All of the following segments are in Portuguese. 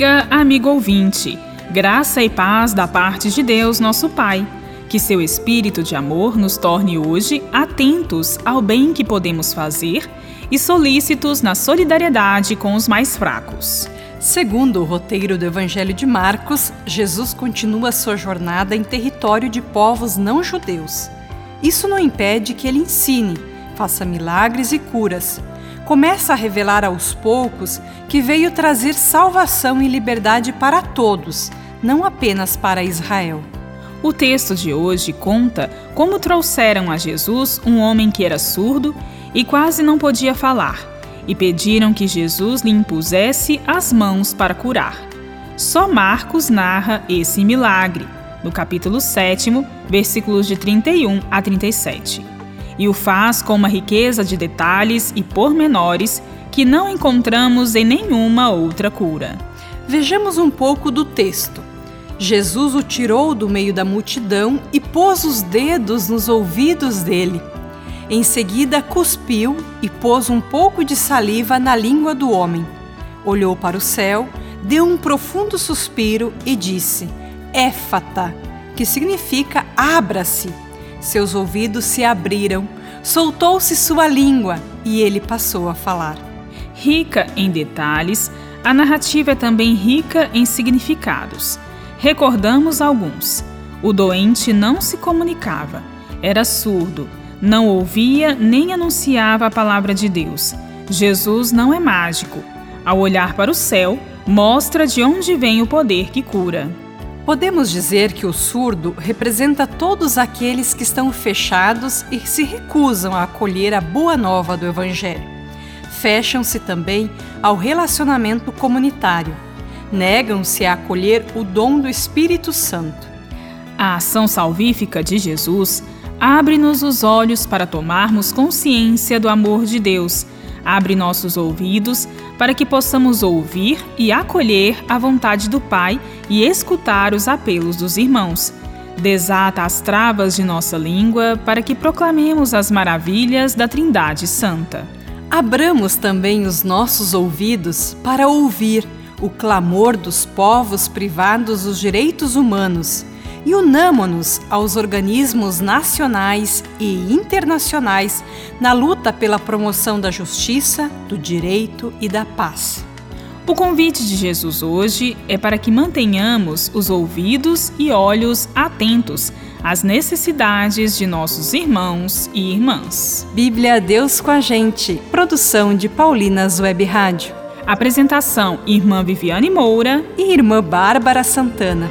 Amiga, amigo ouvinte, graça e paz da parte de Deus, nosso Pai. Que seu espírito de amor nos torne hoje atentos ao bem que podemos fazer e solícitos na solidariedade com os mais fracos. Segundo o roteiro do Evangelho de Marcos, Jesus continua sua jornada em território de povos não judeus. Isso não impede que ele ensine, faça milagres e curas. Começa a revelar aos poucos que veio trazer salvação e liberdade para todos, não apenas para Israel. O texto de hoje conta como trouxeram a Jesus um homem que era surdo e quase não podia falar e pediram que Jesus lhe impusesse as mãos para curar. Só Marcos narra esse milagre, no capítulo 7, versículos de 31 a 37. E o faz com uma riqueza de detalhes e pormenores que não encontramos em nenhuma outra cura. Vejamos um pouco do texto. Jesus o tirou do meio da multidão e pôs os dedos nos ouvidos dele. Em seguida, cuspiu e pôs um pouco de saliva na língua do homem. Olhou para o céu, deu um profundo suspiro e disse: Éfata, que significa abra-se. Seus ouvidos se abriram, soltou-se sua língua e ele passou a falar. Rica em detalhes, a narrativa é também rica em significados. Recordamos alguns. O doente não se comunicava, era surdo, não ouvia nem anunciava a palavra de Deus. Jesus não é mágico. Ao olhar para o céu, mostra de onde vem o poder que cura. Podemos dizer que o surdo representa todos aqueles que estão fechados e se recusam a acolher a boa nova do Evangelho. Fecham-se também ao relacionamento comunitário. Negam-se a acolher o dom do Espírito Santo. A ação salvífica de Jesus Abre-nos os olhos para tomarmos consciência do amor de Deus. Abre nossos ouvidos para que possamos ouvir e acolher a vontade do Pai e escutar os apelos dos irmãos. Desata as travas de nossa língua para que proclamemos as maravilhas da Trindade Santa. Abramos também os nossos ouvidos para ouvir o clamor dos povos privados dos direitos humanos e unamo-nos aos organismos nacionais e internacionais na luta pela promoção da justiça, do direito e da paz. O convite de Jesus hoje é para que mantenhamos os ouvidos e olhos atentos às necessidades de nossos irmãos e irmãs. Bíblia Deus com a gente. Produção de Paulinas Web Rádio. Apresentação: Irmã Viviane Moura e Irmã Bárbara Santana.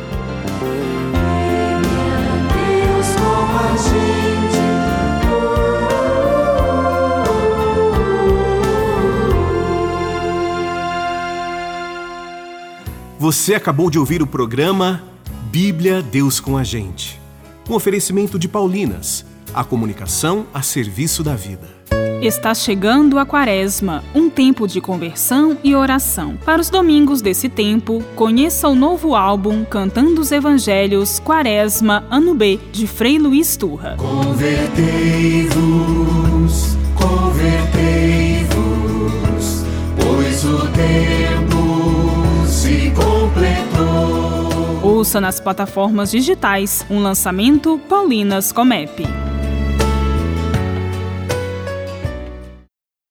Você acabou de ouvir o programa Bíblia Deus com a Gente. Um oferecimento de Paulinas, a comunicação a serviço da vida. Está chegando a Quaresma, um tempo de conversão e oração. Para os domingos desse tempo, conheça o novo álbum Cantando os Evangelhos Quaresma Ano B, de Frei Luiz Turra. Convertei-vos, convertei-vos, Ouça nas plataformas digitais um lançamento Paulinas Comep.